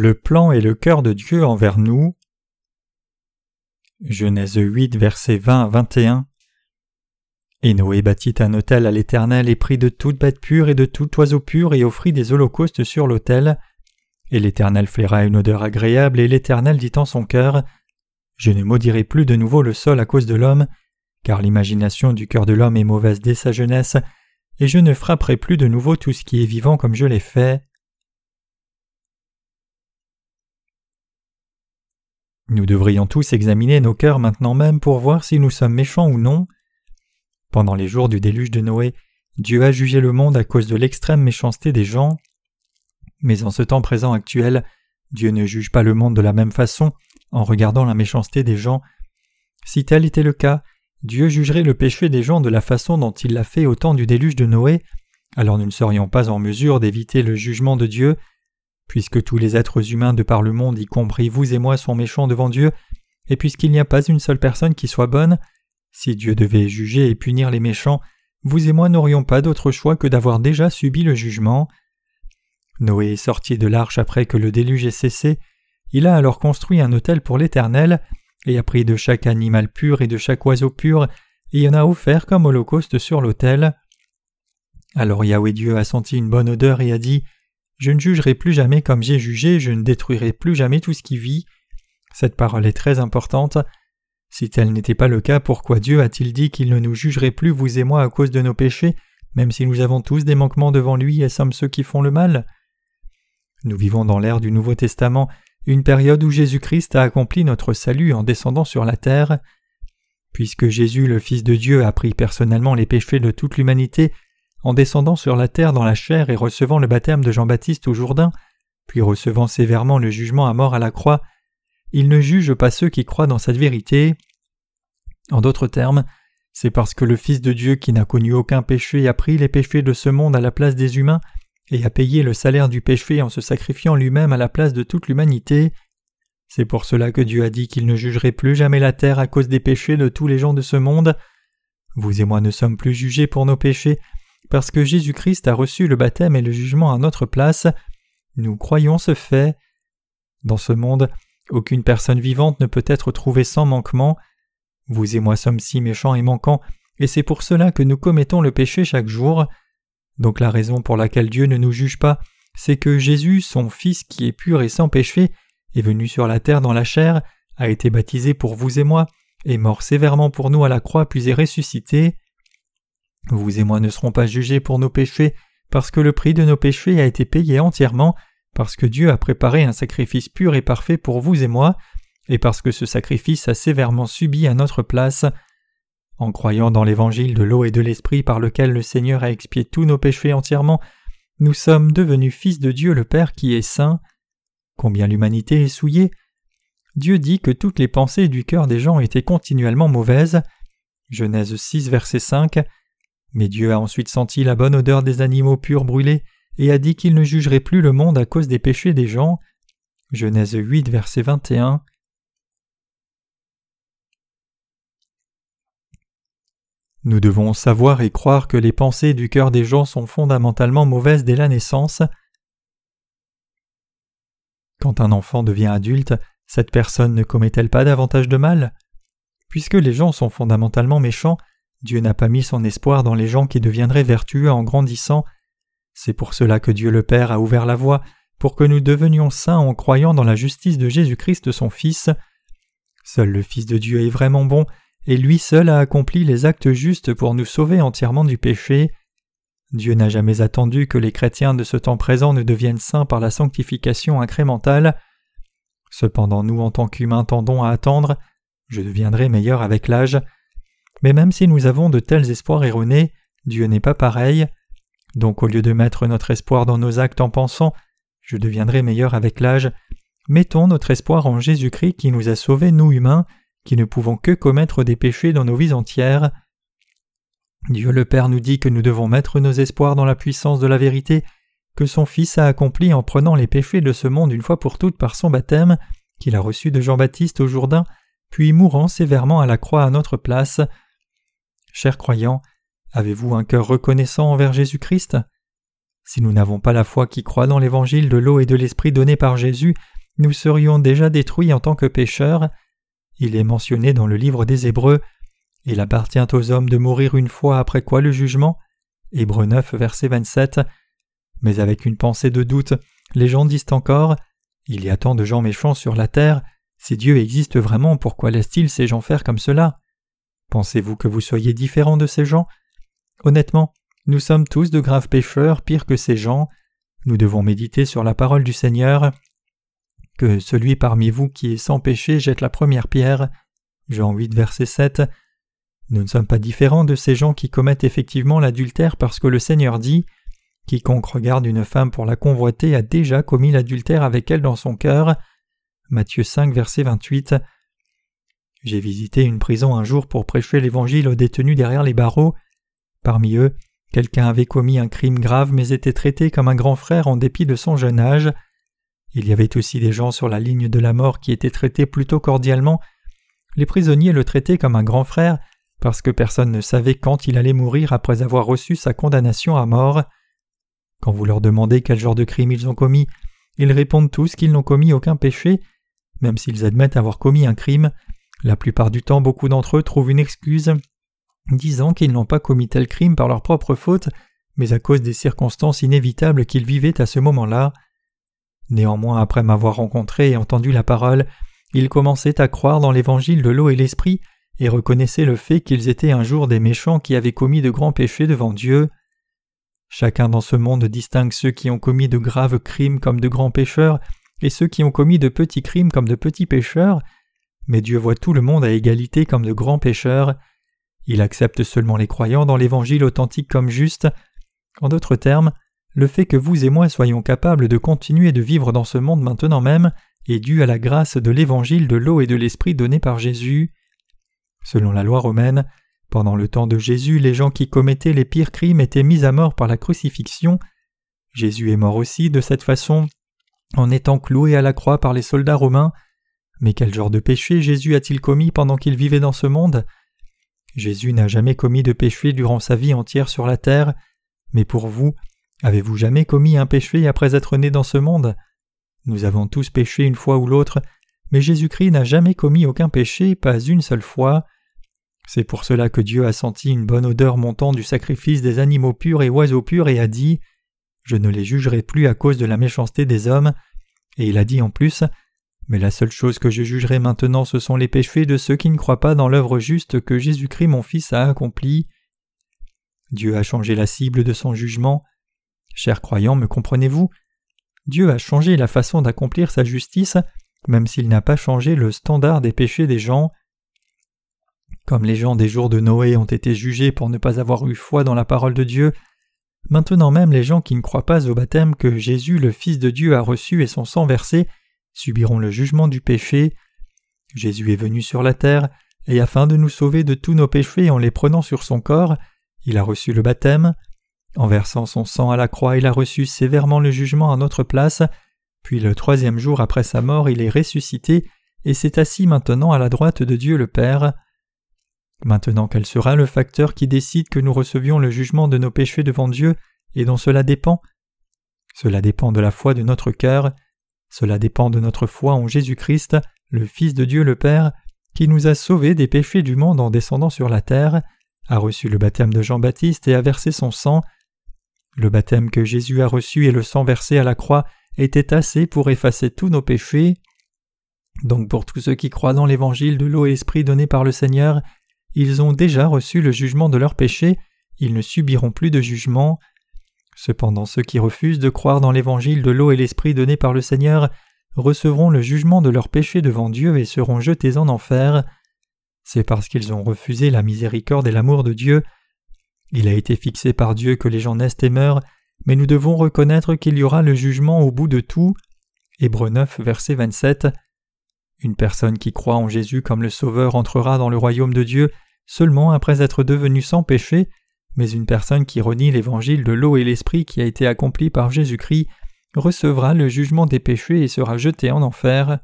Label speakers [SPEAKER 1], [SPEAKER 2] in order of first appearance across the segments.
[SPEAKER 1] Le plan et le cœur de Dieu envers nous. Genèse 8, versets 20 à 21. Et Noé bâtit un autel à l'Éternel et prit de toute bête pure et de tout oiseau pur et offrit des holocaustes sur l'autel. Et l'Éternel flaira une odeur agréable, et l'Éternel dit en son cœur Je ne maudirai plus de nouveau le sol à cause de l'homme, car l'imagination du cœur de l'homme est mauvaise dès sa jeunesse, et je ne frapperai plus de nouveau tout ce qui est vivant comme je l'ai fait. Nous devrions tous examiner nos cœurs maintenant même pour voir si nous sommes méchants ou non. Pendant les jours du déluge de Noé, Dieu a jugé le monde à cause de l'extrême méchanceté des gens. Mais en ce temps présent actuel, Dieu ne juge pas le monde de la même façon en regardant la méchanceté des gens. Si tel était le cas, Dieu jugerait le péché des gens de la façon dont il l'a fait au temps du déluge de Noé, alors nous ne serions pas en mesure d'éviter le jugement de Dieu. Puisque tous les êtres humains de par le monde, y compris vous et moi, sont méchants devant Dieu, et puisqu'il n'y a pas une seule personne qui soit bonne, si Dieu devait juger et punir les méchants, vous et moi n'aurions pas d'autre choix que d'avoir déjà subi le jugement. Noé est sorti de l'arche après que le déluge ait cessé, il a alors construit un autel pour l'Éternel, et a pris de chaque animal pur et de chaque oiseau pur, et en a offert comme holocauste sur l'autel. Alors Yahweh Dieu a senti une bonne odeur et a dit Je ne jugerai plus jamais comme j'ai jugé, je ne détruirai plus jamais tout ce qui vit. Cette parole est très importante. Si tel n'était pas le cas, pourquoi Dieu a-t-il dit qu'il ne nous jugerait plus, vous et moi, à cause de nos péchés, même si nous avons tous des manquements devant lui et sommes ceux qui font le mal? Nous vivons dans l'ère du Nouveau Testament, une période où Jésus-Christ a accompli notre salut en descendant sur la terre. Puisque Jésus, le Fils de Dieu, a pris personnellement les péchés de toute l'humanité, en descendant sur la terre dans la chair et recevant le baptême de Jean-Baptiste au Jourdain, puis recevant sévèrement le jugement à mort à la croix, il ne juge pas ceux qui croient dans cette vérité. En d'autres termes, c'est parce que le Fils de Dieu qui n'a connu aucun péché a pris les péchés de ce monde à la place des humains et a payé le salaire du péché en se sacrifiant lui-même à la place de toute l'humanité. C'est pour cela que Dieu a dit qu'il ne jugerait plus jamais la terre à cause des péchés de tous les gens de ce monde. Vous et moi ne sommes plus jugés pour nos péchés, parce que Jésus-Christ a reçu le baptême et le jugement à notre place. Nous croyons ce fait. Dans ce monde, aucune personne vivante ne peut être trouvée sans manquement. Vous et moi sommes si méchants et manquants, et c'est pour cela que nous commettons le péché chaque jour. Donc la raison pour laquelle Dieu ne nous juge pas, c'est que Jésus, son Fils qui est pur et sans péché, est venu sur la terre dans la chair, a été baptisé pour vous et moi, est mort sévèrement pour nous à la croix puis est ressuscité. Vous et moi ne serons pas jugés pour nos péchés, parce que le prix de nos péchés a été payé entièrement parce que Dieu a préparé un sacrifice pur et parfait pour vous et moi, et parce que ce sacrifice a sévèrement subi à notre place. En croyant dans l'évangile de l'eau et de l'esprit par lequel le Seigneur a expié tous nos péchés entièrement, nous sommes devenus fils de Dieu le Père qui est saint. Combien l'humanité est souillée Dieu dit que toutes les pensées du cœur des gens étaient continuellement mauvaises. Genèse 6, verset 5. Mais Dieu a ensuite senti la bonne odeur des animaux purs brûlés et a dit qu'il ne jugerait plus le monde à cause des péchés des gens. Genèse 8, verset 21. Nous devons savoir et croire que les pensées du cœur des gens sont fondamentalement mauvaises dès la naissance. Quand un enfant devient adulte, cette personne ne commet-elle pas davantage de mal? Puisque les gens sont fondamentalement méchants, Dieu n'a pas mis son espoir dans les gens qui deviendraient vertueux en grandissant, c'est pour cela que Dieu le Père a ouvert la voie pour que nous devenions saints en croyant dans la justice de Jésus-Christ son Fils. Seul le Fils de Dieu est vraiment bon, et lui seul a accompli les actes justes pour nous sauver entièrement du péché. Dieu n'a jamais attendu que les chrétiens de ce temps présent ne deviennent saints par la sanctification incrémentale. Cependant nous en tant qu'humains tendons à attendre, je deviendrai meilleur avec l'âge. Mais même si nous avons de tels espoirs erronés, Dieu n'est pas pareil. Donc au lieu de mettre notre espoir dans nos actes en pensant Je deviendrai meilleur avec l'âge, mettons notre espoir en Jésus-Christ qui nous a sauvés, nous humains, qui ne pouvons que commettre des péchés dans nos vies entières. Dieu le Père nous dit que nous devons mettre nos espoirs dans la puissance de la vérité que son Fils a accompli en prenant les péchés de ce monde une fois pour toutes par son baptême, qu'il a reçu de Jean-Baptiste au Jourdain, puis mourant sévèrement à la croix à notre place. Chers croyants, Avez-vous un cœur reconnaissant envers Jésus-Christ? Si nous n'avons pas la foi qui croit dans l'évangile de l'eau et de l'esprit donné par Jésus, nous serions déjà détruits en tant que pécheurs. Il est mentionné dans le livre des Hébreux. Il appartient aux hommes de mourir une fois après quoi le jugement. Hébreux 9, verset 27. Mais avec une pensée de doute, les gens disent encore Il y a tant de gens méchants sur la terre. Si Dieu existe vraiment, pourquoi laisse-t-il ces gens faire comme cela? Pensez-vous que vous soyez différent de ces gens? Honnêtement, nous sommes tous de graves pécheurs, pires que ces gens. Nous devons méditer sur la parole du Seigneur. Que celui parmi vous qui est sans péché jette la première pierre. Jean 8, verset 7. Nous ne sommes pas différents de ces gens qui commettent effectivement l'adultère parce que le Seigneur dit Quiconque regarde une femme pour la convoiter a déjà commis l'adultère avec elle dans son cœur. Matthieu 5, verset 28. J'ai visité une prison un jour pour prêcher l'évangile aux détenus derrière les barreaux. Parmi eux, Quelqu'un avait commis un crime grave mais était traité comme un grand frère en dépit de son jeune âge. Il y avait aussi des gens sur la ligne de la mort qui étaient traités plutôt cordialement. Les prisonniers le traitaient comme un grand frère parce que personne ne savait quand il allait mourir après avoir reçu sa condamnation à mort. Quand vous leur demandez quel genre de crime ils ont commis, ils répondent tous qu'ils n'ont commis aucun péché, même s'ils admettent avoir commis un crime. La plupart du temps, beaucoup d'entre eux trouvent une excuse disant qu'ils n'ont pas commis tel crime par leur propre faute, mais à cause des circonstances inévitables qu'ils vivaient à ce moment-là. Néanmoins, après m'avoir rencontré et entendu la parole, ils commençaient à croire dans l'évangile de l'eau et l'esprit et reconnaissaient le fait qu'ils étaient un jour des méchants qui avaient commis de grands péchés devant Dieu. Chacun dans ce monde distingue ceux qui ont commis de graves crimes comme de grands pécheurs et ceux qui ont commis de petits crimes comme de petits pécheurs, mais Dieu voit tout le monde à égalité comme de grands pécheurs. Il accepte seulement les croyants dans l'Évangile authentique comme juste. En d'autres termes, le fait que vous et moi soyons capables de continuer de vivre dans ce monde maintenant même est dû à la grâce de l'Évangile de l'eau et de l'Esprit donné par Jésus. Selon la loi romaine, pendant le temps de Jésus, les gens qui commettaient les pires crimes étaient mis à mort par la crucifixion. Jésus est mort aussi de cette façon, en étant cloué à la croix par les soldats romains. Mais quel genre de péché Jésus a-t-il commis pendant qu'il vivait dans ce monde? Jésus n'a jamais commis de péché durant sa vie entière sur la terre, mais pour vous, avez-vous jamais commis un péché après être né dans ce monde? Nous avons tous péché une fois ou l'autre, mais Jésus-Christ n'a jamais commis aucun péché, pas une seule fois. C'est pour cela que Dieu a senti une bonne odeur montant du sacrifice des animaux purs et oiseaux purs et a dit Je ne les jugerai plus à cause de la méchanceté des hommes. Et il a dit en plus mais la seule chose que je jugerai maintenant ce sont les péchés de ceux qui ne croient pas dans l'œuvre juste que Jésus-Christ mon Fils a accomplie. Dieu a changé la cible de son jugement. Chers croyants, me comprenez-vous? Dieu a changé la façon d'accomplir sa justice, même s'il n'a pas changé le standard des péchés des gens. Comme les gens des jours de Noé ont été jugés pour ne pas avoir eu foi dans la parole de Dieu, maintenant même les gens qui ne croient pas au baptême que Jésus le Fils de Dieu a reçu et son sang versé subiront le jugement du péché. Jésus est venu sur la terre, et afin de nous sauver de tous nos péchés en les prenant sur son corps, il a reçu le baptême. En versant son sang à la croix, il a reçu sévèrement le jugement à notre place, puis le troisième jour après sa mort, il est ressuscité et s'est assis maintenant à la droite de Dieu le Père. Maintenant quel sera le facteur qui décide que nous recevions le jugement de nos péchés devant Dieu et dont cela dépend? Cela dépend de la foi de notre cœur. Cela dépend de notre foi en Jésus-Christ, le Fils de Dieu le Père, qui nous a sauvés des péchés du monde en descendant sur la terre, a reçu le baptême de Jean-Baptiste et a versé son sang. Le baptême que Jésus a reçu et le sang versé à la croix étaient assez pour effacer tous nos péchés. Donc pour tous ceux qui croient dans l'évangile de l'eau et l'esprit donné par le Seigneur, ils ont déjà reçu le jugement de leurs péchés, ils ne subiront plus de jugement. Cependant ceux qui refusent de croire dans l'évangile de l'eau et l'esprit donné par le Seigneur recevront le jugement de leurs péchés devant Dieu et seront jetés en enfer. C'est parce qu'ils ont refusé la miséricorde et l'amour de Dieu. Il a été fixé par Dieu que les gens naissent et meurent, mais nous devons reconnaître qu'il y aura le jugement au bout de tout. Hébreux 9, verset 27. Une personne qui croit en Jésus comme le Sauveur entrera dans le royaume de Dieu seulement après être devenue sans péché mais une personne qui renie l'évangile de l'eau et l'esprit qui a été accompli par Jésus-Christ recevra le jugement des péchés et sera jeté en enfer.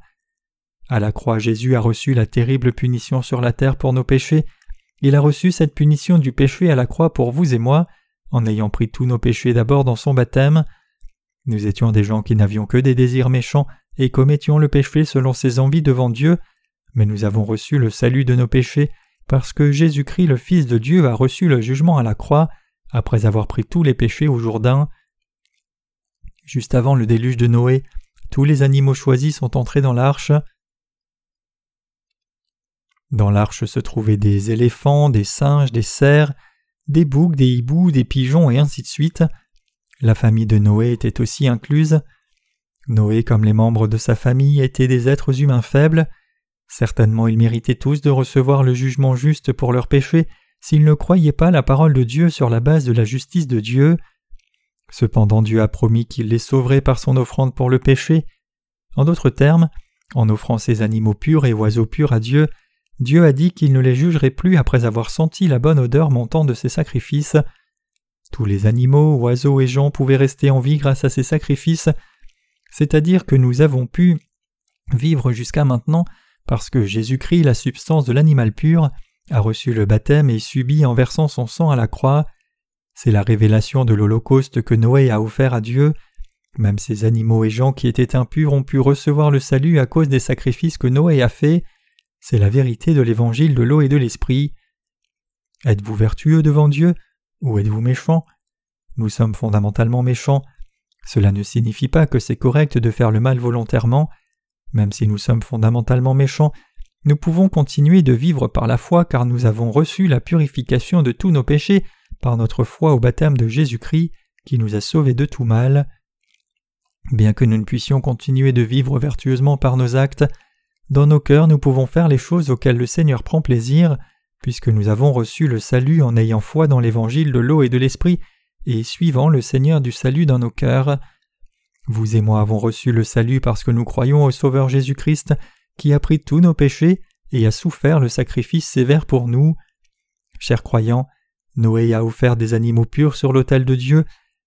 [SPEAKER 1] À la croix, Jésus a reçu la terrible punition sur la terre pour nos péchés. Il a reçu cette punition du péché à la croix pour vous et moi, en ayant pris tous nos péchés d'abord dans son baptême. Nous étions des gens qui n'avions que des désirs méchants et commettions le péché selon ses envies devant Dieu, mais nous avons reçu le salut de nos péchés parce que Jésus-Christ le Fils de Dieu a reçu le jugement à la croix après avoir pris tous les péchés au Jourdain. Juste avant le déluge de Noé, tous les animaux choisis sont entrés dans l'arche. Dans l'arche se trouvaient des éléphants, des singes, des cerfs, des boucs, des hiboux, des pigeons et ainsi de suite. La famille de Noé était aussi incluse. Noé, comme les membres de sa famille, étaient des êtres humains faibles. Certainement ils méritaient tous de recevoir le jugement juste pour leurs péchés s'ils ne croyaient pas la parole de Dieu sur la base de la justice de Dieu. Cependant Dieu a promis qu'il les sauverait par son offrande pour le péché. En d'autres termes, en offrant ces animaux purs et oiseaux purs à Dieu, Dieu a dit qu'il ne les jugerait plus après avoir senti la bonne odeur montant de ses sacrifices. Tous les animaux, oiseaux et gens pouvaient rester en vie grâce à ces sacrifices, c'est-à-dire que nous avons pu vivre jusqu'à maintenant parce que Jésus-Christ, la substance de l'animal pur, a reçu le baptême et subi en versant son sang à la croix. C'est la révélation de l'Holocauste que Noé a offert à Dieu. Même ces animaux et gens qui étaient impurs ont pu recevoir le salut à cause des sacrifices que Noé a faits. C'est la vérité de l'évangile de l'eau et de l'esprit. Êtes-vous vertueux devant Dieu ou êtes-vous méchant? Nous sommes fondamentalement méchants. Cela ne signifie pas que c'est correct de faire le mal volontairement. Même si nous sommes fondamentalement méchants, nous pouvons continuer de vivre par la foi car nous avons reçu la purification de tous nos péchés par notre foi au baptême de Jésus-Christ qui nous a sauvés de tout mal. Bien que nous ne puissions continuer de vivre vertueusement par nos actes, dans nos cœurs nous pouvons faire les choses auxquelles le Seigneur prend plaisir, puisque nous avons reçu le salut en ayant foi dans l'évangile de l'eau et de l'esprit et suivant le Seigneur du salut dans nos cœurs. Vous et moi avons reçu le salut parce que nous croyons au Sauveur Jésus-Christ qui a pris tous nos péchés et a souffert le sacrifice sévère pour nous. Chers croyants, Noé a offert des animaux purs sur l'autel de Dieu,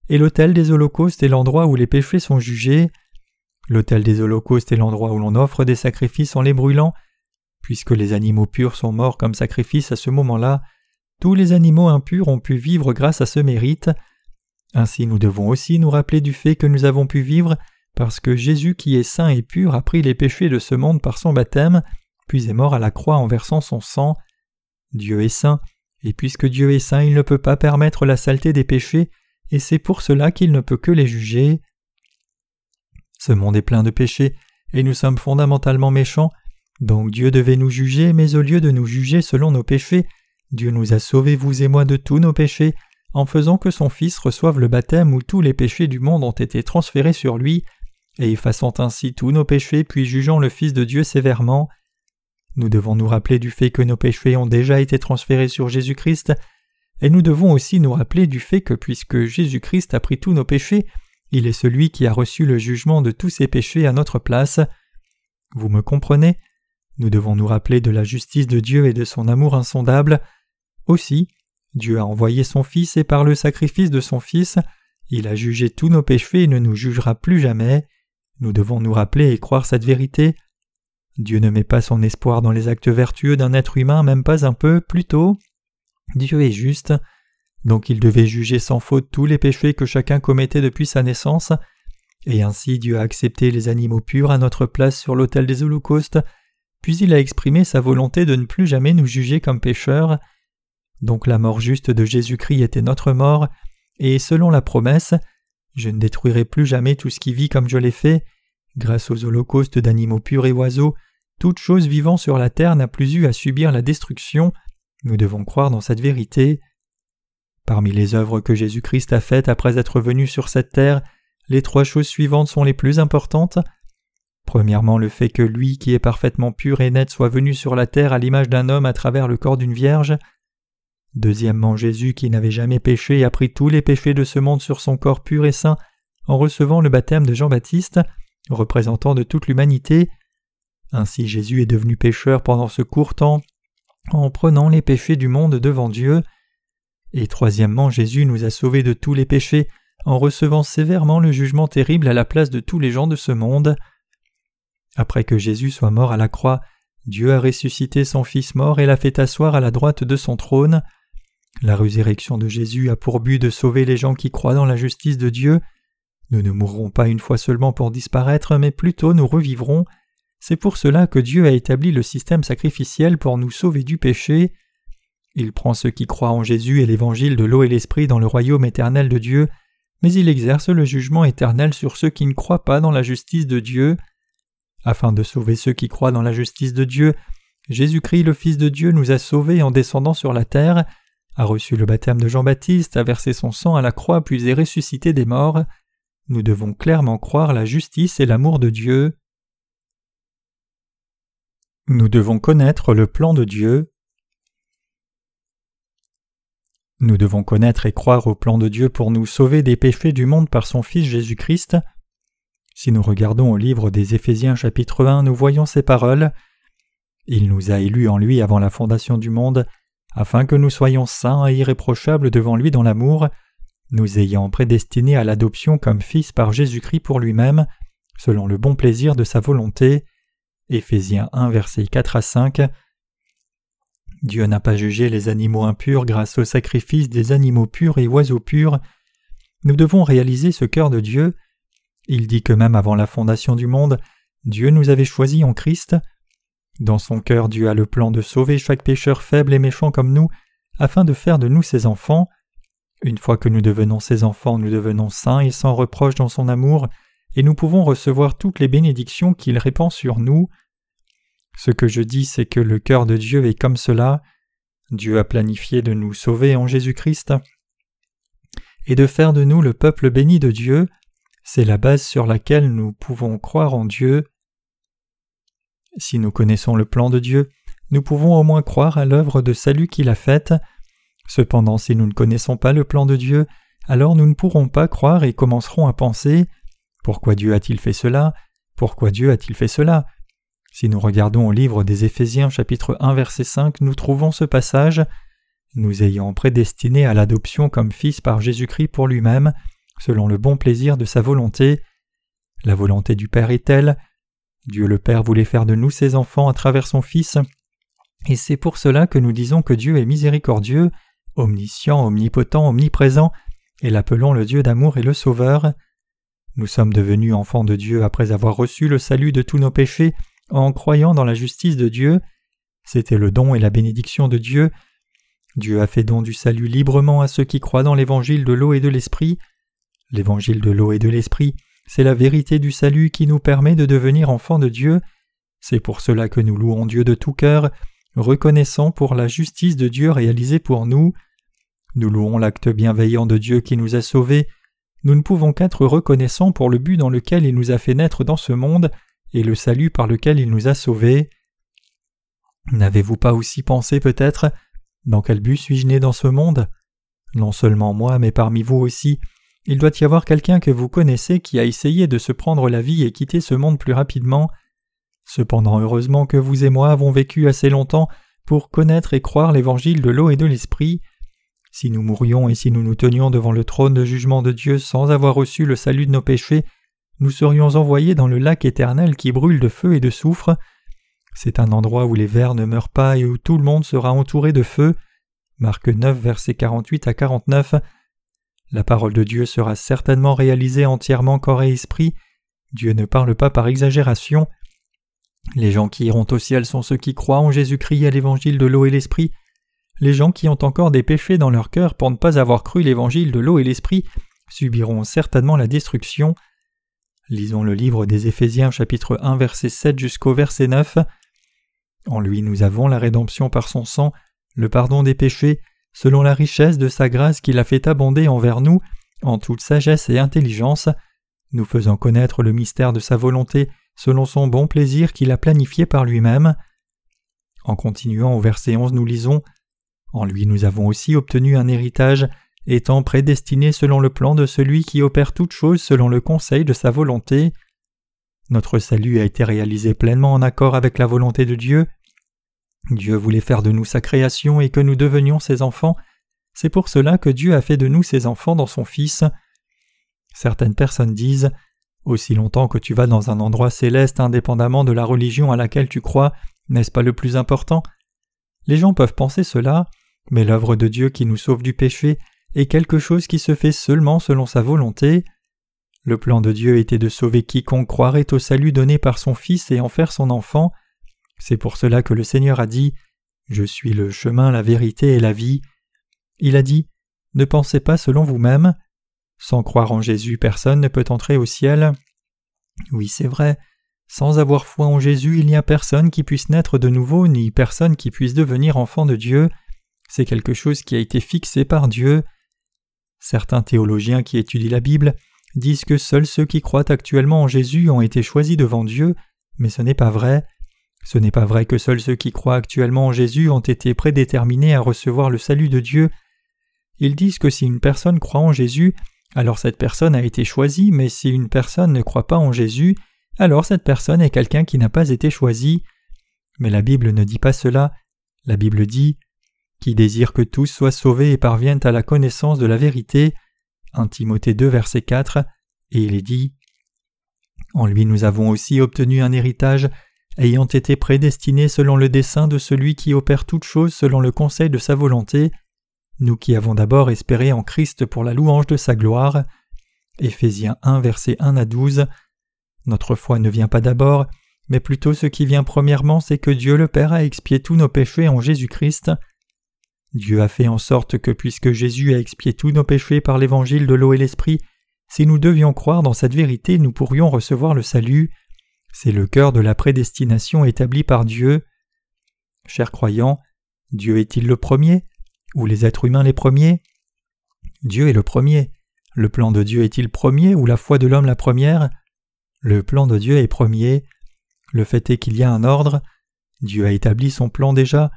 [SPEAKER 1] et l'autel des holocaustes est l'endroit où les péchés sont jugés. L'autel des holocaustes est l'endroit où l'on offre des sacrifices en les brûlant. Puisque les animaux purs sont morts comme sacrifice à ce moment-là, tous les animaux impurs ont pu vivre grâce à ce mérite. Ainsi nous devons aussi nous rappeler du fait que nous avons pu vivre parce que Jésus qui est saint et pur a pris les péchés de ce monde par son baptême, puis est mort à la croix en versant son sang. Dieu est saint, et puisque Dieu est saint, il ne peut pas permettre la saleté des péchés, et c'est pour cela qu'il ne peut que les juger. Ce monde est plein de péchés, et nous sommes fondamentalement méchants, donc Dieu devait nous juger, mais au lieu de nous juger selon nos péchés, Dieu nous a sauvés, vous et moi, de tous nos péchés, en faisant que son Fils reçoive le baptême où tous les péchés du monde ont été transférés sur lui, et effaçant ainsi tous nos péchés puis jugeant le Fils de Dieu sévèrement. Nous devons nous rappeler du fait que nos péchés ont déjà été transférés sur Jésus-Christ, et nous devons aussi nous rappeler du fait que puisque Jésus-Christ a pris tous nos péchés, il est celui qui a reçu le jugement de tous ses péchés à notre place. Vous me comprenez? Nous devons nous rappeler de la justice de Dieu et de son amour insondable. Aussi, Dieu a envoyé son Fils et par le sacrifice de son Fils, il a jugé tous nos péchés et ne nous jugera plus jamais. Nous devons nous rappeler et croire cette vérité. Dieu ne met pas son espoir dans les actes vertueux d'un être humain, même pas un peu, plutôt. Dieu est juste, donc il devait juger sans faute tous les péchés que chacun commettait depuis sa naissance, et ainsi Dieu a accepté les animaux purs à notre place sur l'autel des holocaustes, puis il a exprimé sa volonté de ne plus jamais nous juger comme pécheurs. Donc la mort juste de Jésus-Christ était notre mort, et selon la promesse, je ne détruirai plus jamais tout ce qui vit comme je l'ai fait. Grâce aux holocaustes d'animaux purs et oiseaux, toute chose vivant sur la terre n'a plus eu à subir la destruction. Nous devons croire dans cette vérité. Parmi les œuvres que Jésus-Christ a faites après être venu sur cette terre, les trois choses suivantes sont les plus importantes. Premièrement, le fait que lui qui est parfaitement pur et net soit venu sur la terre à l'image d'un homme à travers le corps d'une vierge. Deuxièmement, Jésus qui n'avait jamais péché a pris tous les péchés de ce monde sur son corps pur et saint en recevant le baptême de Jean-Baptiste, représentant de toute l'humanité. Ainsi Jésus est devenu pécheur pendant ce court temps en prenant les péchés du monde devant Dieu. Et troisièmement, Jésus nous a sauvés de tous les péchés en recevant sévèrement le jugement terrible à la place de tous les gens de ce monde. Après que Jésus soit mort à la croix, Dieu a ressuscité son Fils mort et l'a fait asseoir à la droite de son trône. La résurrection de Jésus a pour but de sauver les gens qui croient dans la justice de Dieu. Nous ne mourrons pas une fois seulement pour disparaître, mais plutôt nous revivrons. C'est pour cela que Dieu a établi le système sacrificiel pour nous sauver du péché. Il prend ceux qui croient en Jésus et l'évangile de l'eau et l'esprit dans le royaume éternel de Dieu, mais il exerce le jugement éternel sur ceux qui ne croient pas dans la justice de Dieu. Afin de sauver ceux qui croient dans la justice de Dieu, Jésus-Christ le Fils de Dieu nous a sauvés en descendant sur la terre, a reçu le baptême de Jean-Baptiste, a versé son sang à la croix puis est ressuscité des morts. Nous devons clairement croire la justice et l'amour de Dieu. Nous devons connaître le plan de Dieu. Nous devons connaître et croire au plan de Dieu pour nous sauver des péchés du monde par son Fils Jésus-Christ. Si nous regardons au livre des Éphésiens chapitre 1, nous voyons ces paroles. Il nous a élus en lui avant la fondation du monde, afin que nous soyons saints et irréprochables devant lui dans l'amour, nous ayant prédestinés à l'adoption comme fils par Jésus-Christ pour lui-même, selon le bon plaisir de sa volonté. Éphésiens 1, versets 4 à 5. Dieu n'a pas jugé les animaux impurs grâce au sacrifice des animaux purs et oiseaux purs. Nous devons réaliser ce cœur de Dieu, il dit que même avant la fondation du monde, Dieu nous avait choisis en Christ. Dans son cœur, Dieu a le plan de sauver chaque pécheur faible et méchant comme nous, afin de faire de nous ses enfants. Une fois que nous devenons ses enfants, nous devenons saints et sans reproche dans son amour, et nous pouvons recevoir toutes les bénédictions qu'il répand sur nous. Ce que je dis, c'est que le cœur de Dieu est comme cela. Dieu a planifié de nous sauver en Jésus-Christ et de faire de nous le peuple béni de Dieu. C'est la base sur laquelle nous pouvons croire en Dieu. Si nous connaissons le plan de Dieu, nous pouvons au moins croire à l'œuvre de salut qu'il a faite. Cependant, si nous ne connaissons pas le plan de Dieu, alors nous ne pourrons pas croire et commencerons à penser Pourquoi Dieu a-t-il fait cela? Pourquoi Dieu a-t-il fait cela? Si nous regardons au livre des Éphésiens chapitre 1 verset 5, nous trouvons ce passage Nous ayant prédestinés à l'adoption comme fils par Jésus-Christ pour lui-même, selon le bon plaisir de sa volonté. La volonté du Père est telle. Dieu le Père voulait faire de nous ses enfants à travers son Fils, et c'est pour cela que nous disons que Dieu est miséricordieux, omniscient, omnipotent, omniprésent, et l'appelons le Dieu d'amour et le Sauveur. Nous sommes devenus enfants de Dieu après avoir reçu le salut de tous nos péchés en croyant dans la justice de Dieu. C'était le don et la bénédiction de Dieu. Dieu a fait don du salut librement à ceux qui croient dans l'évangile de l'eau et de l'esprit. L'évangile de l'eau et de l'esprit, c'est la vérité du salut qui nous permet de devenir enfants de Dieu. C'est pour cela que nous louons Dieu de tout cœur, reconnaissant pour la justice de Dieu réalisée pour nous. Nous louons l'acte bienveillant de Dieu qui nous a sauvés. Nous ne pouvons qu'être reconnaissants pour le but dans lequel il nous a fait naître dans ce monde et le salut par lequel il nous a sauvés. N'avez-vous pas aussi pensé peut-être Dans quel but suis-je né dans ce monde? Non seulement moi, mais parmi vous aussi, il doit y avoir quelqu'un que vous connaissez qui a essayé de se prendre la vie et quitter ce monde plus rapidement. Cependant, heureusement que vous et moi avons vécu assez longtemps pour connaître et croire l'évangile de l'eau et de l'esprit. Si nous mourions et si nous nous tenions devant le trône de jugement de Dieu sans avoir reçu le salut de nos péchés, nous serions envoyés dans le lac éternel qui brûle de feu et de soufre. C'est un endroit où les vers ne meurent pas et où tout le monde sera entouré de feu. Marc 9, versets 48 à 49. La parole de Dieu sera certainement réalisée entièrement corps et esprit. Dieu ne parle pas par exagération. Les gens qui iront au ciel sont ceux qui croient en Jésus-Christ et à l'évangile de l'eau et l'esprit. Les gens qui ont encore des péchés dans leur cœur pour ne pas avoir cru l'évangile de l'eau et l'esprit subiront certainement la destruction. Lisons le livre des Éphésiens chapitre 1 verset 7 jusqu'au verset 9. En lui nous avons la rédemption par son sang, le pardon des péchés, selon la richesse de sa grâce qu'il a fait abonder envers nous en toute sagesse et intelligence, nous faisant connaître le mystère de sa volonté selon son bon plaisir qu'il a planifié par lui-même. En continuant au verset 11, nous lisons En lui nous avons aussi obtenu un héritage, étant prédestinés selon le plan de celui qui opère toutes choses selon le conseil de sa volonté. Notre salut a été réalisé pleinement en accord avec la volonté de Dieu, Dieu voulait faire de nous sa création et que nous devenions ses enfants. C'est pour cela que Dieu a fait de nous ses enfants dans son Fils. Certaines personnes disent Aussi longtemps que tu vas dans un endroit céleste indépendamment de la religion à laquelle tu crois, n'est-ce pas le plus important? Les gens peuvent penser cela, mais l'œuvre de Dieu qui nous sauve du péché est quelque chose qui se fait seulement selon sa volonté. Le plan de Dieu était de sauver quiconque croirait au salut donné par son Fils et en faire son enfant. C'est pour cela que le Seigneur a dit Je suis le chemin, la vérité et la vie. Il a dit Ne pensez pas selon vous-même. Sans croire en Jésus, personne ne peut entrer au ciel. Oui, c'est vrai. Sans avoir foi en Jésus, il n'y a personne qui puisse naître de nouveau, ni personne qui puisse devenir enfant de Dieu. C'est quelque chose qui a été fixé par Dieu. Certains théologiens qui étudient la Bible disent que seuls ceux qui croient actuellement en Jésus ont été choisis devant Dieu, mais ce n'est pas vrai. Ce n'est pas vrai que seuls ceux qui croient actuellement en Jésus ont été prédéterminés à recevoir le salut de Dieu. Ils disent que si une personne croit en Jésus, alors cette personne a été choisie, mais si une personne ne croit pas en Jésus, alors cette personne est quelqu'un qui n'a pas été choisi. Mais la Bible ne dit pas cela. La Bible dit Qui désire que tous soient sauvés et parviennent à la connaissance de la vérité. 1 Timothée 2, verset 4, et il est dit En lui nous avons aussi obtenu un héritage, ayant été prédestinés selon le dessein de celui qui opère toutes choses selon le conseil de sa volonté, nous qui avons d'abord espéré en Christ pour la louange de sa gloire. Éphésiens 1, verset 1 à 12. Notre foi ne vient pas d'abord, mais plutôt ce qui vient premièrement, c'est que Dieu le Père a expié tous nos péchés en Jésus-Christ. Dieu a fait en sorte que puisque Jésus a expié tous nos péchés par l'évangile de l'eau et l'esprit, si nous devions croire dans cette vérité, nous pourrions recevoir le salut. C'est le cœur de la prédestination établie par Dieu. Chers croyants, Dieu est-il le premier ou les êtres humains les premiers? Dieu est le premier. Le plan de Dieu est-il premier ou la foi de l'homme la première? Le plan de Dieu est premier. Le fait est qu'il y a un ordre. Dieu a établi son plan déjà.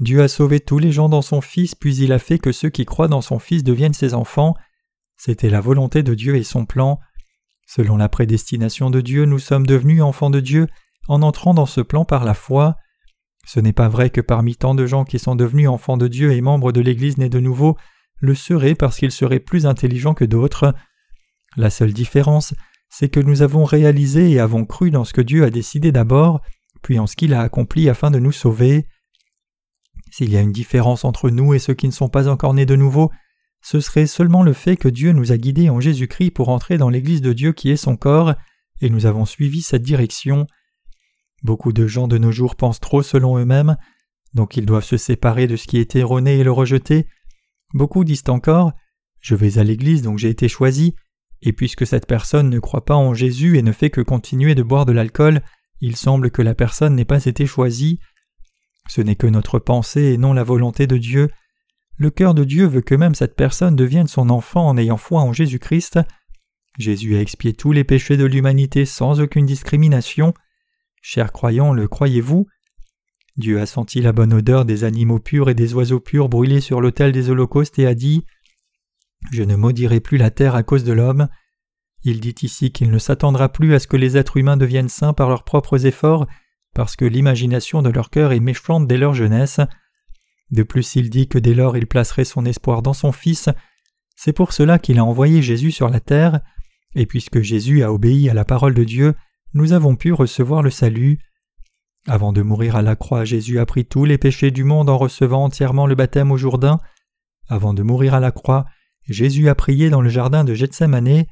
[SPEAKER 1] Dieu a sauvé tous les gens dans son Fils, puis il a fait que ceux qui croient dans son Fils deviennent ses enfants. C'était la volonté de Dieu et son plan. Selon la prédestination de Dieu, nous sommes devenus enfants de Dieu en entrant dans ce plan par la foi. Ce n'est pas vrai que parmi tant de gens qui sont devenus enfants de Dieu et membres de l'Église nés de nouveau, le seraient parce qu'ils seraient plus intelligents que d'autres. La seule différence, c'est que nous avons réalisé et avons cru dans ce que Dieu a décidé d'abord, puis en ce qu'il a accompli afin de nous sauver. S'il y a une différence entre nous et ceux qui ne sont pas encore nés de nouveau, ce serait seulement le fait que Dieu nous a guidés en Jésus-Christ pour entrer dans l'Église de Dieu qui est son corps, et nous avons suivi cette direction. Beaucoup de gens de nos jours pensent trop selon eux-mêmes, donc ils doivent se séparer de ce qui est erroné et le rejeter. Beaucoup disent encore Je vais à l'église donc j'ai été choisi, et puisque cette personne ne croit pas en Jésus et ne fait que continuer de boire de l'alcool, il semble que la personne n'ait pas été choisie. Ce n'est que notre pensée et non la volonté de Dieu. Le cœur de Dieu veut que même cette personne devienne son enfant en ayant foi en Jésus-Christ. Jésus a expié tous les péchés de l'humanité sans aucune discrimination. Chers croyants, le croyez-vous? Dieu a senti la bonne odeur des animaux purs et des oiseaux purs brûlés sur l'autel des holocaustes et a dit Je ne maudirai plus la terre à cause de l'homme. Il dit ici qu'il ne s'attendra plus à ce que les êtres humains deviennent saints par leurs propres efforts, parce que l'imagination de leur cœur est méchante dès leur jeunesse. De plus, il dit que dès lors il placerait son espoir dans son Fils. C'est pour cela qu'il a envoyé Jésus sur la terre, et puisque Jésus a obéi à la parole de Dieu, nous avons pu recevoir le salut. Avant de mourir à la croix, Jésus a pris tous les péchés du monde en recevant entièrement le baptême au Jourdain. Avant de mourir à la croix, Jésus a prié dans le jardin de Gethsemane.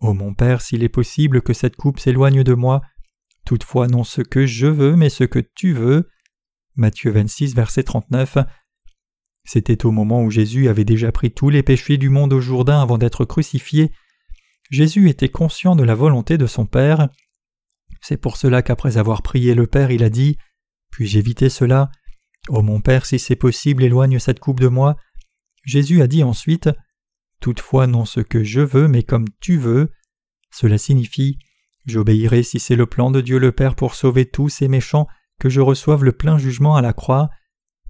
[SPEAKER 1] Ô mon Père, s'il est possible que cette coupe s'éloigne de moi, toutefois non ce que je veux, mais ce que tu veux. Matthieu 26, verset 39. C'était au moment où Jésus avait déjà pris tous les péchés du monde au Jourdain avant d'être crucifié. Jésus était conscient de la volonté de son Père. C'est pour cela qu'après avoir prié le Père, il a dit Puis-je éviter cela? Ô mon Père, si c'est possible, éloigne cette coupe de moi. Jésus a dit ensuite Toutefois, non ce que je veux, mais comme tu veux. Cela signifie J'obéirai si c'est le plan de Dieu le Père pour sauver tous ces méchants, que je reçoive le plein jugement à la croix.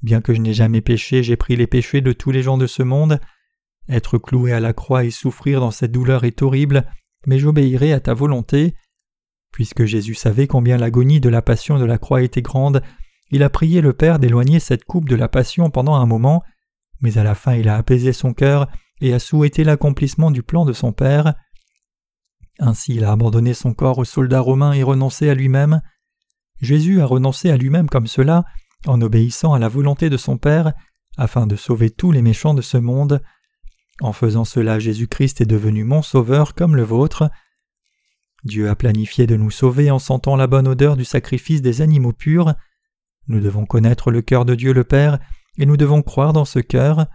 [SPEAKER 1] Bien que je n'ai jamais péché, j'ai pris les péchés de tous les gens de ce monde. Être cloué à la croix et souffrir dans cette douleur est horrible, mais j'obéirai à ta volonté. Puisque Jésus savait combien l'agonie de la passion de la croix était grande, il a prié le Père d'éloigner cette coupe de la passion pendant un moment, mais à la fin il a apaisé son cœur et a souhaité l'accomplissement du plan de son Père. Ainsi il a abandonné son corps aux soldats romains et renoncé à lui-même. Jésus a renoncé à lui-même comme cela, en obéissant à la volonté de son Père, afin de sauver tous les méchants de ce monde. En faisant cela, Jésus-Christ est devenu mon Sauveur comme le vôtre. Dieu a planifié de nous sauver en sentant la bonne odeur du sacrifice des animaux purs. Nous devons connaître le cœur de Dieu le Père, et nous devons croire dans ce cœur.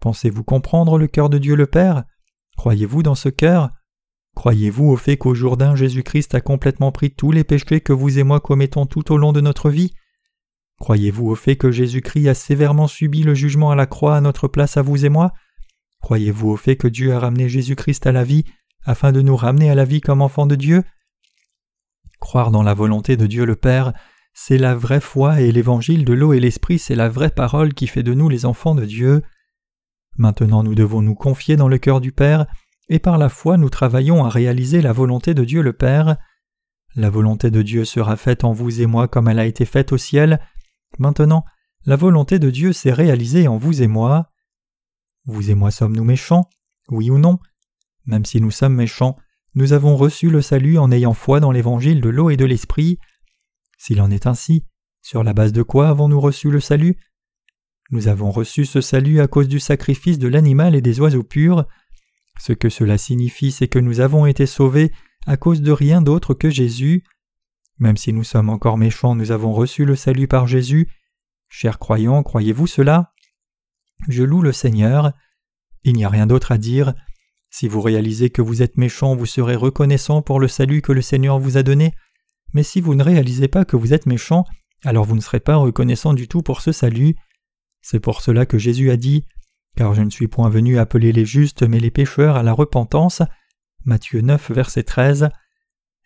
[SPEAKER 1] Pensez-vous comprendre le cœur de Dieu le Père? Croyez-vous dans ce cœur? Croyez-vous au fait qu'au Jourdain Jésus-Christ a complètement pris tous les péchés que vous et moi commettons tout au long de notre vie? Croyez-vous au fait que Jésus-Christ a sévèrement subi le jugement à la croix à notre place à vous et moi? Croyez-vous au fait que Dieu a ramené Jésus-Christ à la vie afin de nous ramener à la vie comme enfants de Dieu? Croire dans la volonté de Dieu le Père, c'est la vraie foi et l'évangile de l'eau et l'esprit, c'est la vraie parole qui fait de nous les enfants de Dieu. Maintenant nous devons nous confier dans le cœur du Père, et par la foi nous travaillons à réaliser la volonté de Dieu le Père. La volonté de Dieu sera faite en vous et moi comme elle a été faite au ciel. Maintenant, la volonté de Dieu s'est réalisée en vous et moi. Vous et moi sommes-nous méchants? Oui ou non? Même si nous sommes méchants, nous avons reçu le salut en ayant foi dans l'évangile de l'eau et de l'esprit. S'il en est ainsi, sur la base de quoi avons-nous reçu le salut? Nous avons reçu ce salut à cause du sacrifice de l'animal et des oiseaux purs. Ce que cela signifie, c'est que nous avons été sauvés à cause de rien d'autre que Jésus. Même si nous sommes encore méchants, nous avons reçu le salut par Jésus. Chers croyants, croyez-vous cela? Je loue le Seigneur. Il n'y a rien d'autre à dire. Si vous réalisez que vous êtes méchant, vous serez reconnaissant pour le salut que le Seigneur vous a donné. Mais si vous ne réalisez pas que vous êtes méchant, alors vous ne serez pas reconnaissant du tout pour ce salut. C'est pour cela que Jésus a dit Car je ne suis point venu appeler les justes, mais les pécheurs à la repentance. Matthieu 9, verset 13.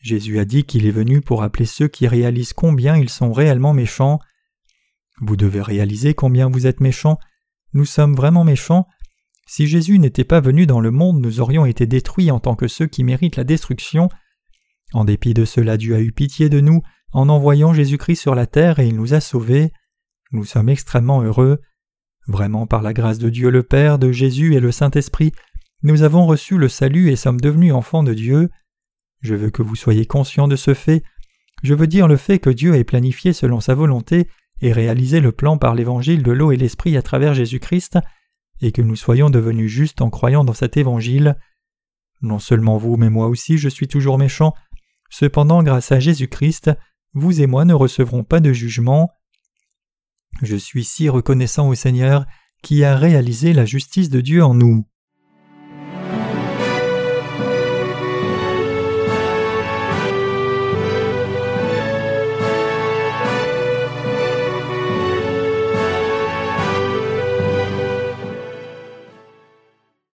[SPEAKER 1] Jésus a dit qu'il est venu pour appeler ceux qui réalisent combien ils sont réellement méchants. Vous devez réaliser combien vous êtes méchants. Nous sommes vraiment méchants. Si Jésus n'était pas venu dans le monde, nous aurions été détruits en tant que ceux qui méritent la destruction. En dépit de cela, Dieu a eu pitié de nous en envoyant Jésus-Christ sur la terre et il nous a sauvés. Nous sommes extrêmement heureux. Vraiment par la grâce de Dieu le Père, de Jésus et le Saint-Esprit, nous avons reçu le salut et sommes devenus enfants de Dieu. Je veux que vous soyez conscients de ce fait. Je veux dire le fait que Dieu ait planifié selon sa volonté et réalisé le plan par l'évangile de l'eau et l'esprit à travers Jésus-Christ, et que nous soyons devenus justes en croyant dans cet évangile. Non seulement vous, mais moi aussi, je suis toujours méchant, Cependant, grâce à Jésus-Christ, vous et moi ne recevrons pas de jugement. Je suis si reconnaissant au Seigneur qui a réalisé la justice de Dieu en nous.